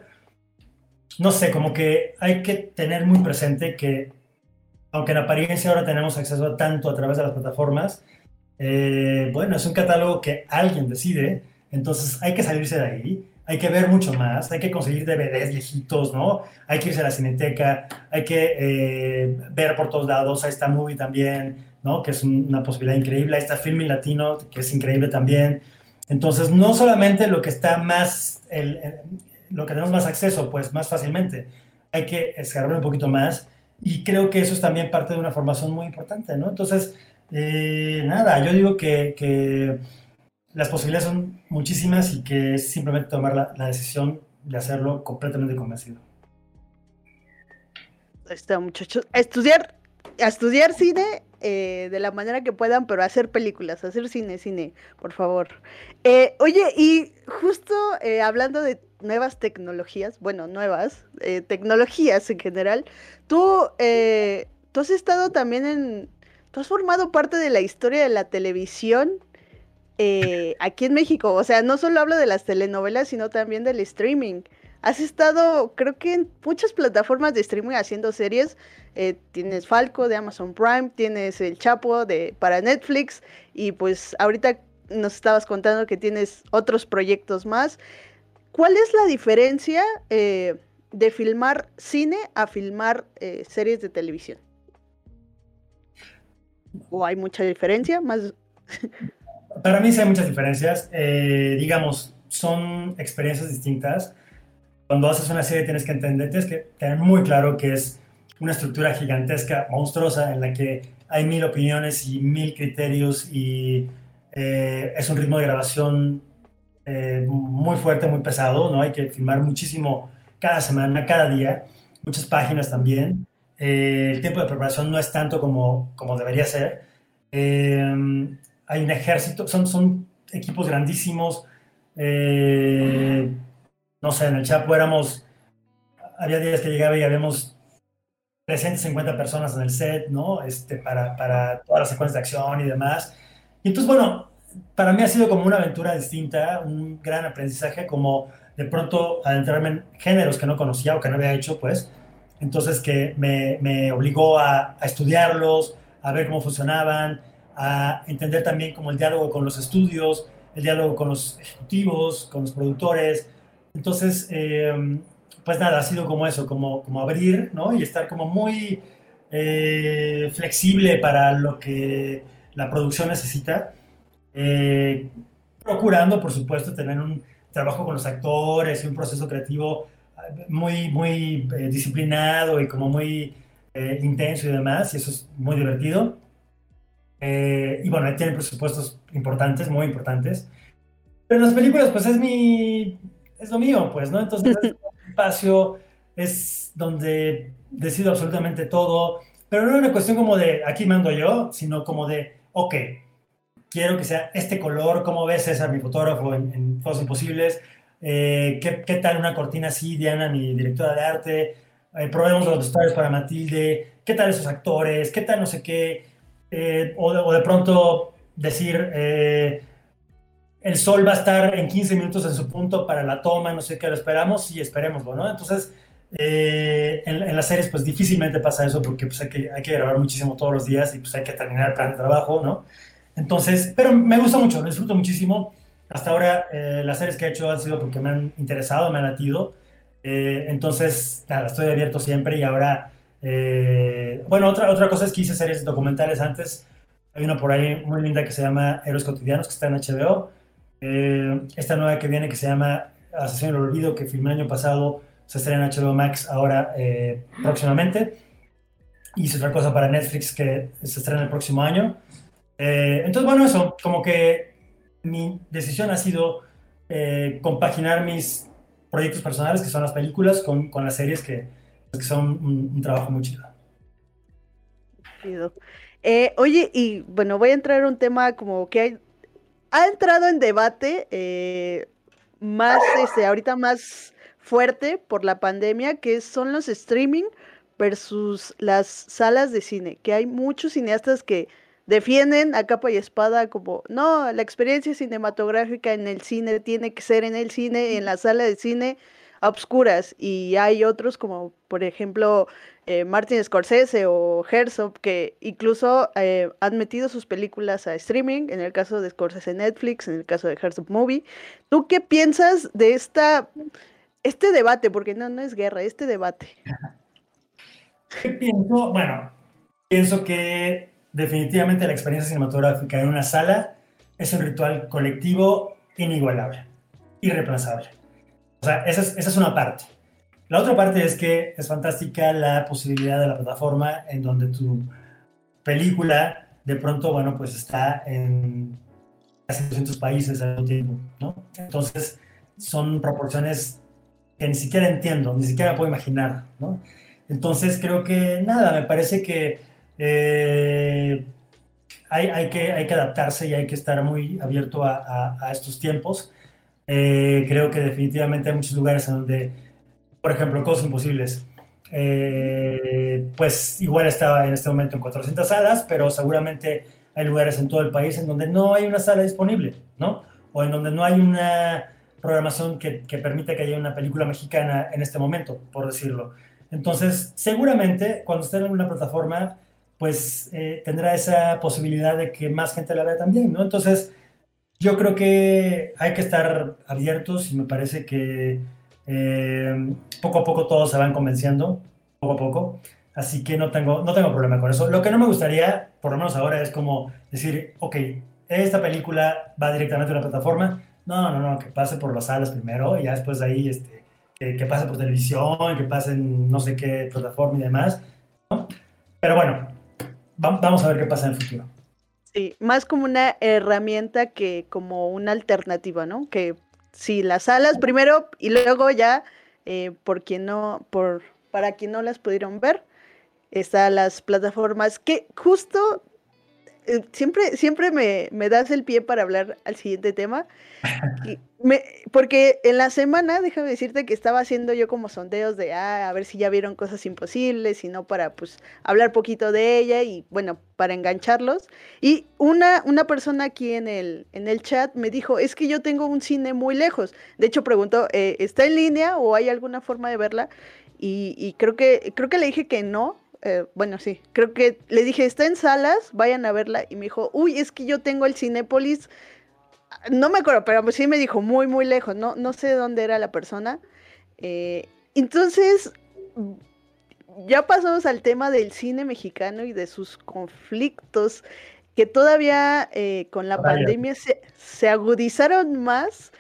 no sé, como que hay que tener muy presente que, aunque en apariencia ahora tenemos acceso a tanto a través de las plataformas, eh, bueno, es un catálogo que alguien decide, entonces hay que salirse de ahí, hay que ver mucho más, hay que conseguir DVDs viejitos, ¿no? Hay que irse a la cineteca, hay que eh, ver por todos lados, ahí está Movie también, ¿no? Que es una posibilidad increíble, ahí está Filming Latino, que es increíble también. Entonces, no solamente lo que está más, lo que tenemos más acceso, pues más fácilmente, hay que escarbar un poquito más y creo que eso es también parte de una formación muy importante, ¿no? Entonces, eh, nada, yo digo que, las posibilidades son muchísimas y que es simplemente tomar la, decisión de hacerlo completamente convencido. Está, muchachos. Estudiar, a estudiar cine eh, de la manera que puedan, pero hacer películas, hacer cine, cine, por favor. Eh, oye, y justo hablando de nuevas tecnologías, bueno, nuevas tecnologías en general, tú, tú has estado también en, tú has formado parte de la historia de la televisión eh, aquí en México. O sea, no solo hablo de las telenovelas, sino también del streaming. Has estado, creo que en muchas plataformas de streaming haciendo series. Eh, tienes Falco de Amazon Prime, tienes El Chapo de, para Netflix y pues ahorita nos estabas contando que tienes otros proyectos más. ¿Cuál es la diferencia eh, de filmar cine a filmar series de televisión? ¿O hay mucha diferencia? Más... Para mí sí hay muchas diferencias. Eh, digamos, son experiencias distintas. Cuando haces una serie tienes que entender, tienes que tener muy claro que es una estructura gigantesca, monstruosa, en la que hay mil opiniones y mil criterios y eh, es un ritmo de grabación eh, muy fuerte, muy pesado, ¿no? Hay que filmar muchísimo cada semana, cada día, muchas páginas también. Eh, el tiempo de preparación no es tanto como, como debería ser. Eh, hay un ejército, son, son equipos grandísimos. Eh, no sé, en el Chapo éramos, había días que llegaba y habíamos 350 personas en el set, ¿no? Este, para, para todas las secuencias de acción y demás. Y entonces, bueno, para mí ha sido como una aventura distinta, un gran aprendizaje, como de pronto adentrarme en géneros que no conocía o que no había hecho, pues, entonces que me, obligó a, estudiarlos, a ver cómo funcionaban, a entender también como el diálogo con los estudios, el diálogo con los ejecutivos, con los productores. Entonces, em, pues nada, ha sido como eso, como, abrir, ¿no? Y estar como muy eh, flexible para lo que la producción necesita, eh, procurando, por supuesto, tener un trabajo con los actores y un proceso creativo muy, muy eh, disciplinado y como muy eh, intenso y demás, y eso es muy divertido. Eh, y bueno, tiene presupuestos importantes, muy importantes. Pero las películas, pues es mi, es lo mío, pues, ¿no? Entonces, es un espacio es donde decido absolutamente todo, pero no es una cuestión como de aquí mando yo, sino como de, ok, quiero que sea este color, ¿cómo ves César, mi fotógrafo, en, en Fotos Imposibles? Eh, ¿qué, tal una cortina así, Diana, mi directora de arte? Eh, probemos los vestuarios para Matilde, ¿qué tal esos actores? ¿Qué tal no sé qué? Eh, o, de, pronto decir, el sol va a estar en 15 minutos en su punto para la toma, no sé qué, lo esperamos y esperémoslo, ¿no? Entonces, en, las series pues difícilmente pasa eso porque pues hay que, hay que grabar muchísimo todos los días y pues hay que terminar el plan de trabajo, ¿no? Entonces, pero me gusta mucho, lo disfruto muchísimo. Hasta ahora eh, las series que he hecho han sido porque me han interesado, me han latido. Eh, entonces, nada, estoy abierto siempre y ahora, eh, bueno, otra, otra cosa es que hice series documentales antes. Hay una por ahí muy linda que se llama Héroes Cotidianos, que está en HBO. esta nueva que viene que se llama Asesión del Olvido, que filmé el año pasado, se estrena en HBO Max ahora próximamente. Hice otra cosa para Netflix que se estrena el próximo año. entonces, bueno, eso, como que mi decisión ha sido eh, compaginar mis proyectos personales, que son las películas, con, las series, que, son un, trabajo muy chido. Eh, oye, y bueno, voy a entrar en un tema como que hay, ha entrado en debate eh, más, este, ahorita más fuerte por la pandemia, que son los streaming versus las salas de cine, que hay muchos cineastas que defienden a capa y espada como, no, la experiencia cinematográfica en el cine tiene que ser en el cine, en la sala de cine, a obscuras, y hay otros como, por ejemplo, eh, Martin Scorsese o Herzog, que incluso eh, han metido sus películas a streaming, en el caso de Scorsese Netflix, en el caso de Herzog Movie. ¿Tú qué piensas de esta, este debate? Porque no, no es guerra, este debate. ¿Qué pienso? Bueno, pienso que definitivamente la experiencia cinematográfica en una sala es un ritual colectivo inigualable, irreemplazable. O sea, esa es, esa es una parte. La otra parte es que es fantástica la posibilidad de la plataforma en donde tu película de pronto, bueno, pues está en casi 200 países al mismo tiempo, ¿no? Entonces, son proporciones que ni siquiera entiendo, ni siquiera puedo imaginar, ¿no? Entonces creo que nada, me parece que, eh, hay, hay, que hay que adaptarse y hay que estar muy abierto a, a, estos tiempos. Eh, creo que definitivamente hay muchos lugares en donde, por ejemplo, Cosas Imposibles, eh, pues igual estaba en este momento en 400 salas, pero seguramente hay lugares en todo el país en donde no hay una sala disponible, ¿no? O en donde no hay una programación que, que permita que haya una película mexicana en este momento, por decirlo. Entonces, seguramente cuando esté en una plataforma, pues eh, tendrá esa posibilidad de que más gente la vea también, ¿no? Entonces, yo creo que hay que estar abiertos y me parece que eh, poco a poco todos se van convenciendo, poco a poco. Así que no tengo, no tengo problema con eso. Lo que no me gustaría, por lo menos ahora, es como decir, ok, esta película va directamente a la plataforma. No, no, no, que pase por las salas primero y ya después de ahí este, que, pase por televisión, que pase en no sé qué plataforma y demás. Pero bueno, vamos a ver qué pasa en el futuro. Sí, más como una herramienta que como una alternativa, ¿no? Que si las salas primero y luego ya, eh, por quien no, por, para quien no las pudieron ver, están las plataformas que justo eh, siempre, siempre me, me, das el pie para hablar al siguiente tema. porque en la semana, déjame decirte que estaba haciendo yo como sondeos de ah, a ver si ya vieron cosas imposibles, y no para pues hablar poquito de ella y bueno, para engancharlos. Y una, una persona aquí en el, en el chat me dijo, es que yo tengo un cine muy lejos. De hecho, preguntó, eh, ¿está en línea o hay alguna forma de verla? Y, y creo que, creo que le dije que no, eh, bueno, sí, creo que le dije, está en salas, vayan a verla. Y me dijo, uy, es que yo tengo el Cinépolis. No me acuerdo, pero sí me dijo muy, muy lejos. No, no sé dónde era la persona. Eh, entonces, ya pasamos al tema del cine mexicano y de sus conflictos que todavía eh, con la pandemia se, se, agudizaron más.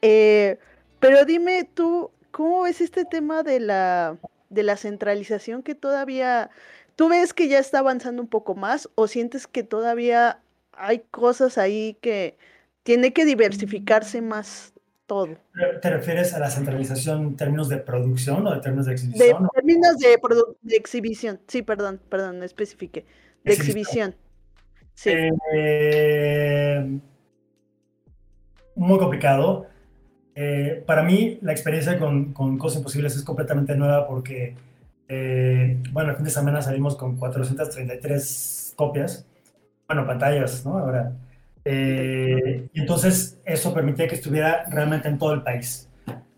pero dime tú, ¿cómo ves este tema de la de la centralización que todavía, ¿tú ves que ya está avanzando un poco más o sientes que todavía hay cosas ahí que tiene que diversificarse más todo? ¿Te refieres a la centralización en términos de producción o de términos de exhibición? De términos de, de, exhibición, sí, perdón, perdón, no especifique. De exhibición. Sí. Eh, muy complicado. Eh, para mí, la experiencia con, con, Cosas Imposibles es completamente nueva porque, eh, bueno, el fin de semana salimos con 433 copias, bueno, pantallas, ¿no? Ahora. Eh, y entonces eso permitía que estuviera realmente en todo el país.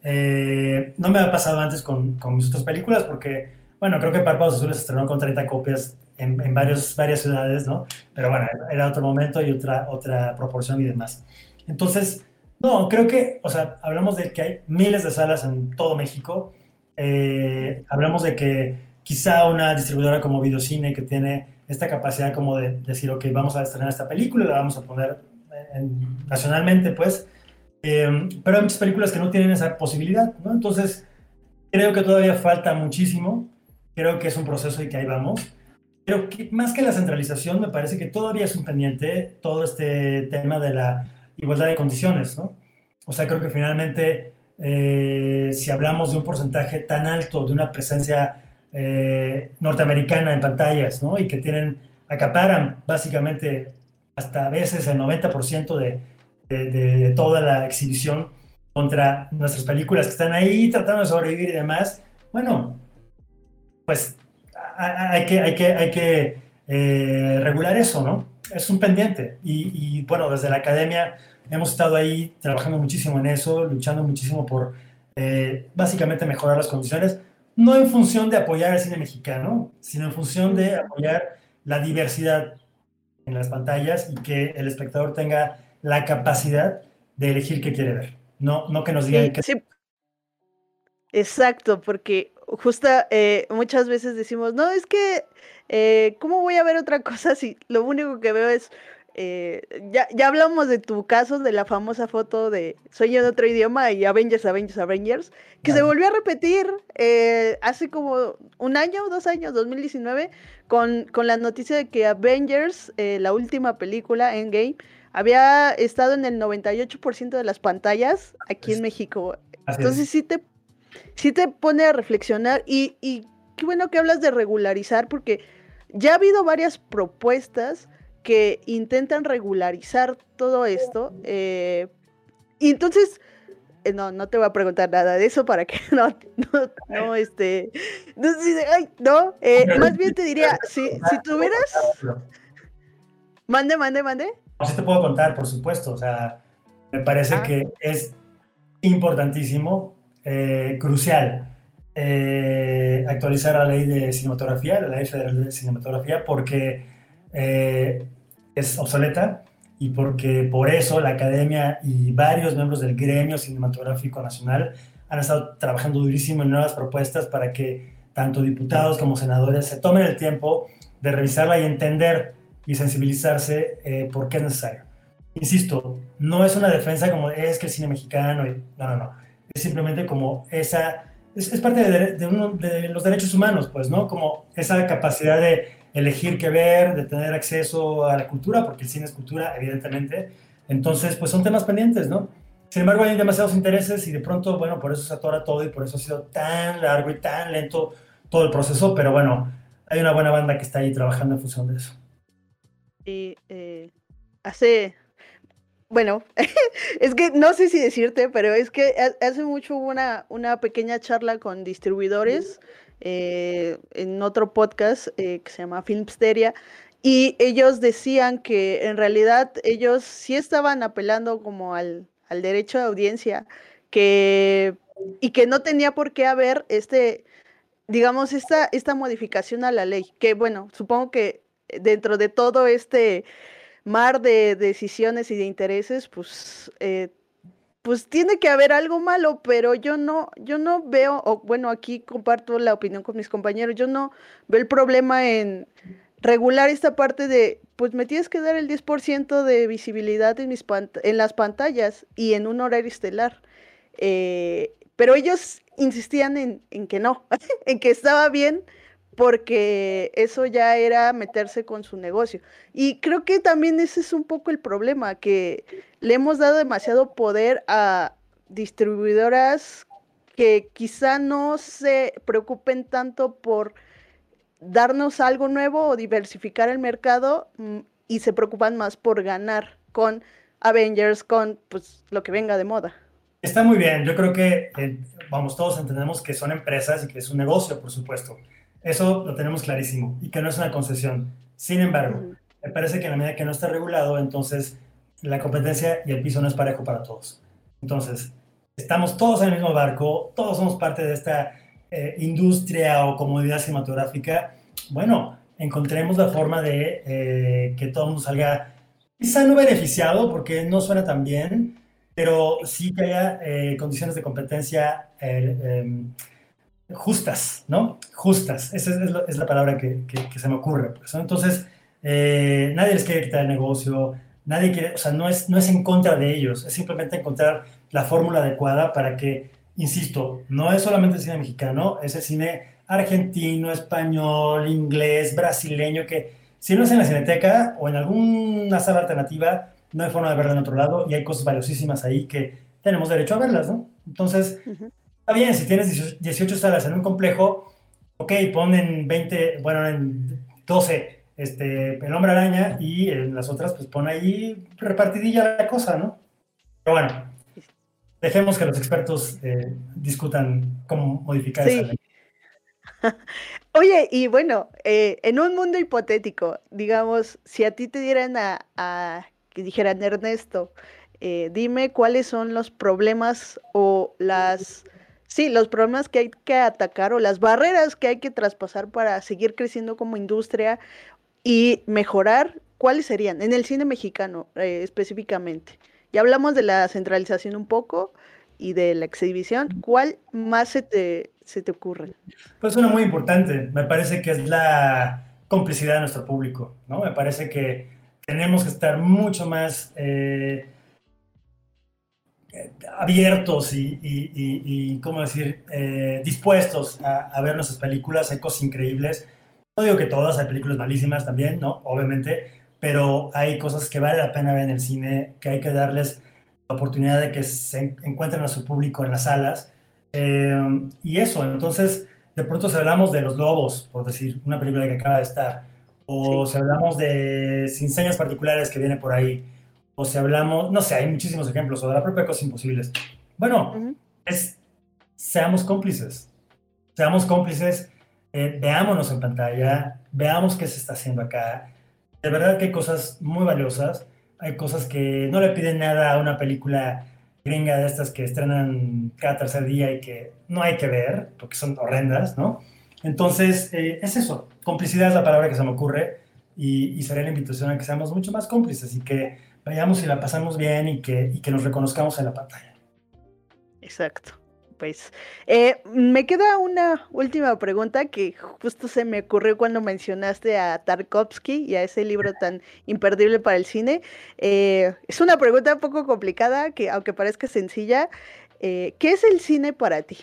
no me ha pasado antes con, con, mis otras películas porque, bueno, creo que Párpados Azules estrenó con 30 copias en, en varios, varias ciudades, ¿no? Pero bueno, era otro momento y otra, otra proporción y demás. Entonces, no, creo que, o sea, hablamos de que hay miles de salas en todo México. Eh, hablamos de que quizá una distribuidora como Videocine que tiene esta capacidad como de decir, ok, vamos a estrenar esta película, la vamos a poner nacionalmente, pues. Eh, pero hay muchas películas que no tienen esa posibilidad, ¿no? Entonces, creo que todavía falta muchísimo. Creo que es un proceso y que ahí vamos. Pero más que la centralización, me parece que todavía es un pendiente todo este tema de la igualdad de condiciones, ¿no? O sea, creo que finalmente, eh, si hablamos de un porcentaje tan alto de una presencia eh, norteamericana en pantallas, ¿no? Y que tienen acaparan básicamente hasta a veces el 90% de, de, toda la exhibición contra nuestras películas que están ahí tratando de sobrevivir y demás, bueno, pues hay que, hay que, hay que eh, regular eso, ¿no? Es un pendiente. Y, bueno, desde la academia hemos estado ahí trabajando muchísimo en eso, luchando muchísimo por eh, básicamente mejorar las condiciones, no en función de apoyar el cine mexicano, sino en función de apoyar la diversidad en las pantallas y que el espectador tenga la capacidad de elegir qué quiere ver. No, no que nos digan Sí, que... sí. Exacto, porque justo eh, muchas veces decimos, no, es que, eh, ¿cómo voy a ver otra cosa si lo único que veo es, eh, ya, ya hablamos de tu caso, de la famosa foto de Soy en otro idioma y Avengers, Avengers, Avengers, que se volvió a repetir eh, hace como un año dos años, 2019, con, con la noticia de que Avengers, eh, la última película, Endgame, había estado en el 98% de las pantallas aquí en México. Entonces sí te, sí te pone a reflexionar y, y qué bueno que hablas de regularizar porque ya ha habido varias propuestas que intentan regularizar todo esto. eh, y entonces, eh, no, no te voy a preguntar nada de eso para que no, no, no, este, no, ay, no, eh, más bien te diría, si, si tuvieras, mande, mande, mande. Sí te puedo contar, por supuesto. O sea, me parece Ah. que es importantísimo, crucial, actualizar la ley de cinematografía, la ley federal de cinematografía, porque eh, es obsoleta y porque por eso la academia y varios miembros del gremio cinematográfico nacional han estado trabajando durísimo en nuevas propuestas para que tanto diputados como senadores se tomen el tiempo de revisarla y entender y sensibilizarse eh, por qué es necesario. Insisto, no es una defensa como es que el cine mexicano, y, no, no, no, es simplemente como esa, es, es parte de, de, uno, de, los derechos humanos, pues, ¿no? Como esa capacidad de elegir qué ver, de tener acceso a la cultura, porque el cine es cultura, evidentemente. Entonces, pues son temas pendientes, ¿no? Sin embargo, hay demasiados intereses y de pronto, bueno, por eso se atora todo y por eso ha sido tan largo y tan lento todo el proceso, pero bueno, hay una buena banda que está ahí trabajando en función de eso. Y eh, hace, bueno, es que no sé si decirte, pero es que hace mucho hubo una, una pequeña charla con distribuidores eh, en otro podcast eh, que se llama Filmsteria y ellos decían que en realidad ellos sí estaban apelando como al, al derecho de audiencia que, y que no tenía por qué haber este, digamos, esta, esta modificación a la ley, que bueno, supongo que dentro de todo este mar de decisiones y de intereses, pues, eh, pues tiene que haber algo malo, pero yo no, yo no veo, o bueno, aquí comparto la opinión con mis compañeros, yo no veo el problema en regular esta parte de, pues me tienes que dar el 10% de visibilidad en, mis en las pantallas y en un horario estelar. Eh, pero ellos insistían en, en que no, en que estaba bien porque eso ya era meterse con su negocio. Y creo que también ese es un poco el problema, que le hemos dado demasiado poder a distribuidoras que quizá no se preocupen tanto por darnos algo nuevo o diversificar el mercado mm, y se preocupan más por ganar con Avengers, con pues lo que venga de moda. Está muy bien, yo creo que, eh, vamos, todos entendemos que son empresas y que es un negocio, por supuesto. Eso lo tenemos clarísimo y que no es una concesión. Sin embargo, uh -huh. me parece que en la medida que no está regulado, entonces la competencia y el piso no es parejo para todos. Entonces, estamos todos en el mismo barco, todos somos parte de esta eh, industria o comodidad cinematográfica. Bueno, encontremos la forma de eh, que todo el mundo salga, quizá no beneficiado, porque no suena tan bien, pero sí que haya eh, condiciones de competencia em, justas, ¿no? Justas, esa es, la, palabra que, se me ocurre. Pues. Entonces, nadie les quiere quitar el negocio, nadie quiere, o sea, no es, no es en contra de ellos, es simplemente encontrar la fórmula adecuada para que, insisto, no es solamente el cine mexicano, es el cine argentino, español, inglés, brasileño, que si no es en la cineteca o en alguna sala alternativa, no hay forma de verla en otro lado y hay cosas valiosísimas ahí que tenemos derecho a verlas, ¿no? Entonces, uh -huh. Está bien, si tienes 18 salas en un complejo, ok, ponen 20, bueno, en 12 este, El Hombre Araña y en las otras pues pone ahí repartidilla la cosa, ¿no? Pero bueno, dejemos que los expertos eh, discutan cómo modificar esa ley. Oye, y bueno, eh, en un mundo hipotético, digamos, si a ti te dieran a, que dijeran Ernesto, eh, dime cuáles son los problemas o las, sí, los problemas que hay que atacar o las barreras que hay que traspasar para seguir creciendo como industria y mejorar, ¿cuáles serían? En el cine mexicano eh, específicamente. Ya hablamos de la centralización un poco y de la exhibición. ¿Cuál más se te, se te ocurre? Pues una muy importante. Me parece que es la complicidad de nuestro público, ¿no? Me parece que tenemos que estar mucho más eh, abiertos y, y, ¿cómo decir?, eh, dispuestos a, a, ver nuestras películas. Cosas increíbles. No digo que todas, hay películas malísimas también, ¿no? Obviamente, pero hay cosas que vale la pena ver en el cine, que hay que darles la oportunidad de que se encuentren a su público en las salas. Eh, y eso, entonces, de pronto si hablamos de Los Lobos, por decir, una película que acaba de estar, o si hablamos de Sin Señas Particulares que viene por ahí, o si hablamos, no sé, hay muchísimos ejemplos, o de la propia Cosas Imposibles. Bueno, es, seamos cómplices, seamos cómplices, eh, veámonos en pantalla, veamos qué se está haciendo acá. De verdad que hay cosas muy valiosas, hay cosas que no le piden nada a una película gringa de estas que estrenan cada tercer día y que no hay que ver, porque son horrendas, ¿no? Entonces, eh, es eso, complicidad es la palabra que se me ocurre y, y, sería la invitación a que seamos mucho más cómplices y que vayamos y la pasamos bien y que nos reconozcamos en la pantalla. Exacto. Pues eh, me queda una última pregunta que justo se me ocurrió cuando mencionaste a Tarkovsky y a ese libro tan imperdible para el cine. Eh, es una pregunta un poco complicada, que aunque parezca sencilla, eh, ¿qué es el cine para ti?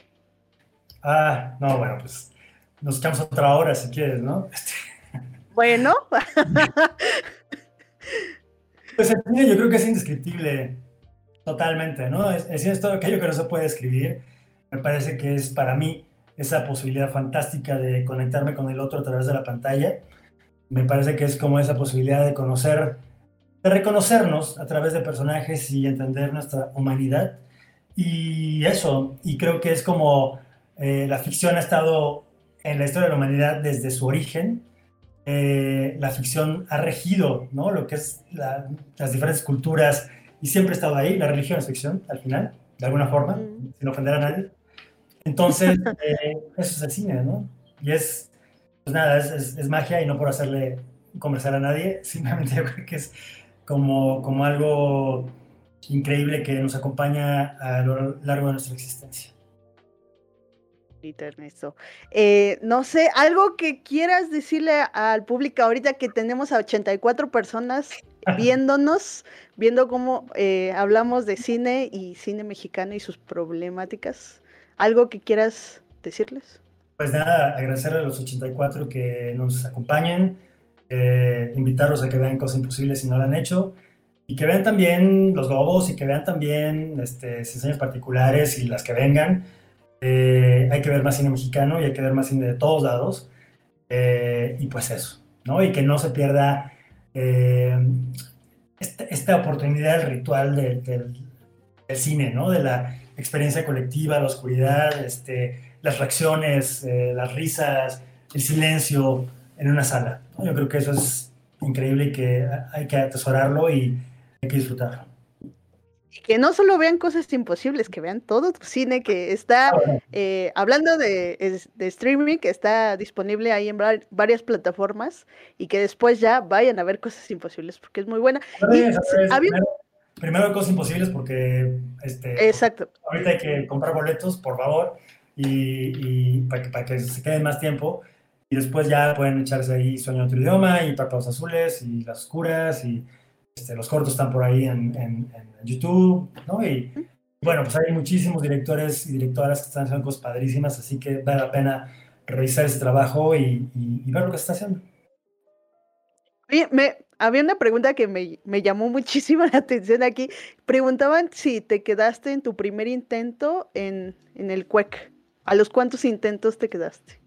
Ah, no, bueno, pues nos echamos otra hora si quieres, ¿no? Bueno. pues el cine yo creo que es indescriptible totalmente, ¿no? Es, es todo aquello que no se puede escribir me parece que es para mí esa posibilidad fantástica de conectarme con el otro a través de la pantalla. Me parece que es como esa posibilidad de conocer, de reconocernos a través de personajes y entender nuestra humanidad. Y eso, y creo que es como eh, la ficción ha estado en la historia de la humanidad desde su origen. Eh, la ficción ha regido ¿no? lo que es las diferentes culturas y siempre ha estado ahí. La religión es ficción, al final, de alguna forma, sin ofender a nadie. Entonces, eh, eso es el cine, ¿no? Y es, pues nada, es, es, magia y no por hacerle conversar a nadie, simplemente yo creo que es como, como algo increíble que nos acompaña a lo largo de nuestra existencia. Ernesto. Eh, no sé, algo que quieras decirle al público ahorita que tenemos a 84 personas viéndonos, viendo cómo eh, hablamos de cine y cine mexicano y sus problemáticas. ¿Algo que quieras decirles? Pues nada, agradecer a los 84 que nos acompañen, eh, invitarlos a que vean Cosas Imposibles si no lo han hecho, y que vean también Los Lobos y que vean también este, Enseñas Particulares y las que vengan. Eh, hay que ver más cine mexicano y hay que ver más cine de todos lados. Eh, y pues eso, ¿no? Y que no se pierda esta, esta, oportunidad, el ritual del, del cine, ¿no? De la experiencia colectiva, la oscuridad, este, las reacciones, eh, las risas, el silencio en una sala. Yo creo que eso es increíble y que hay que atesorarlo y hay que disfrutarlo. Y que no solo vean cosas imposibles, que vean todo tu cine que está, ah, eh, hablando de, de, streaming, que está disponible ahí en varias plataformas y que después ya vayan a ver cosas imposibles porque es muy buena. Y, había primero cosas imposibles porque este, Exacto. ahorita hay que comprar boletos, por favor, y, para, que, para, que, se quede más tiempo. Y después ya pueden echarse ahí Sueño en otro idioma y Párpados Azules y Las Oscuras y este, los cortos están por ahí en, en, YouTube, ¿no? Y bueno, pues hay muchísimos directores y directoras que están haciendo cosas padrísimas, así que vale la pena revisar ese trabajo y, y ver lo que se está haciendo. Oye, me, había una pregunta que me, me, llamó muchísimo la atención aquí. Preguntaban si te quedaste en tu primer intento en, en el CUEC. ¿A los cuántos intentos te quedaste?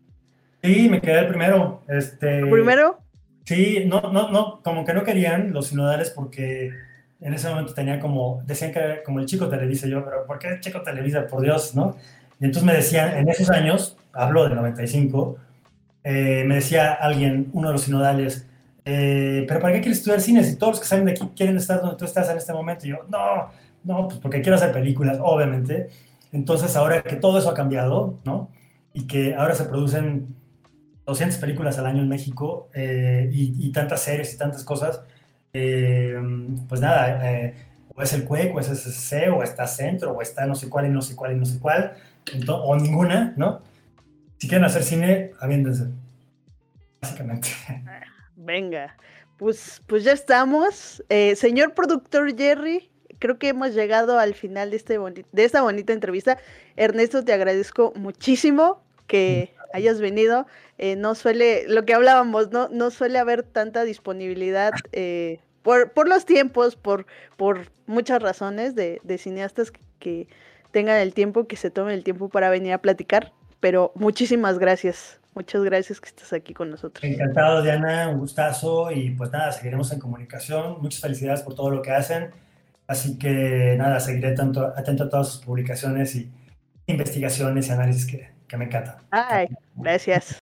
Sí, me quedé el primero. Este, ¿El primero? Sí, no, no, no, como que no querían los sinodales porque en ese momento tenía como, decían que era como el chico Televisa, yo, pero ¿por qué chico Televisa? Por Dios, ¿no? Y entonces me decían, en esos años, hablo del 95, eh, me decía alguien, uno de los sinodales, eh, pero ¿para qué quieres estudiar cine si todos los que salen de aquí quieren estar donde tú estás en este momento? Y yo, no, no, pues porque quiero hacer películas, obviamente. Entonces ahora que todo eso ha cambiado, ¿no? Y que ahora se producen 200 películas al año en México eh, y, tantas series y tantas cosas, eh, pues nada, eh, o es el CUEC, o es SSC, o está Centro, o está no sé cuál y no sé cuál y no sé cuál, o ninguna, ¿no? Si quieren hacer cine, aviéndense, básicamente. Venga, pues, pues ya estamos. señor productor Jerry, creo que hemos llegado al final de, este de esta bonita entrevista. Ernesto, te agradezco muchísimo que hayas venido. Eh, no suele, lo que hablábamos, no, no suele haber tanta disponibilidad eh, por, por, los tiempos, por, por muchas razones de, cineastas que, tengan el tiempo, que se tomen el tiempo para venir a platicar. Pero muchísimas gracias. Muchas gracias que estás aquí con nosotros. Encantado, Diana, un gustazo y pues nada, seguiremos en comunicación. Muchas felicidades por todo lo que hacen. Así que nada, seguiré tanto, atento a todas sus publicaciones y investigaciones y análisis que, que me encanta. Ay, gracias.